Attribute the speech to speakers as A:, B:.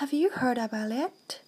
A: Have you heard about it?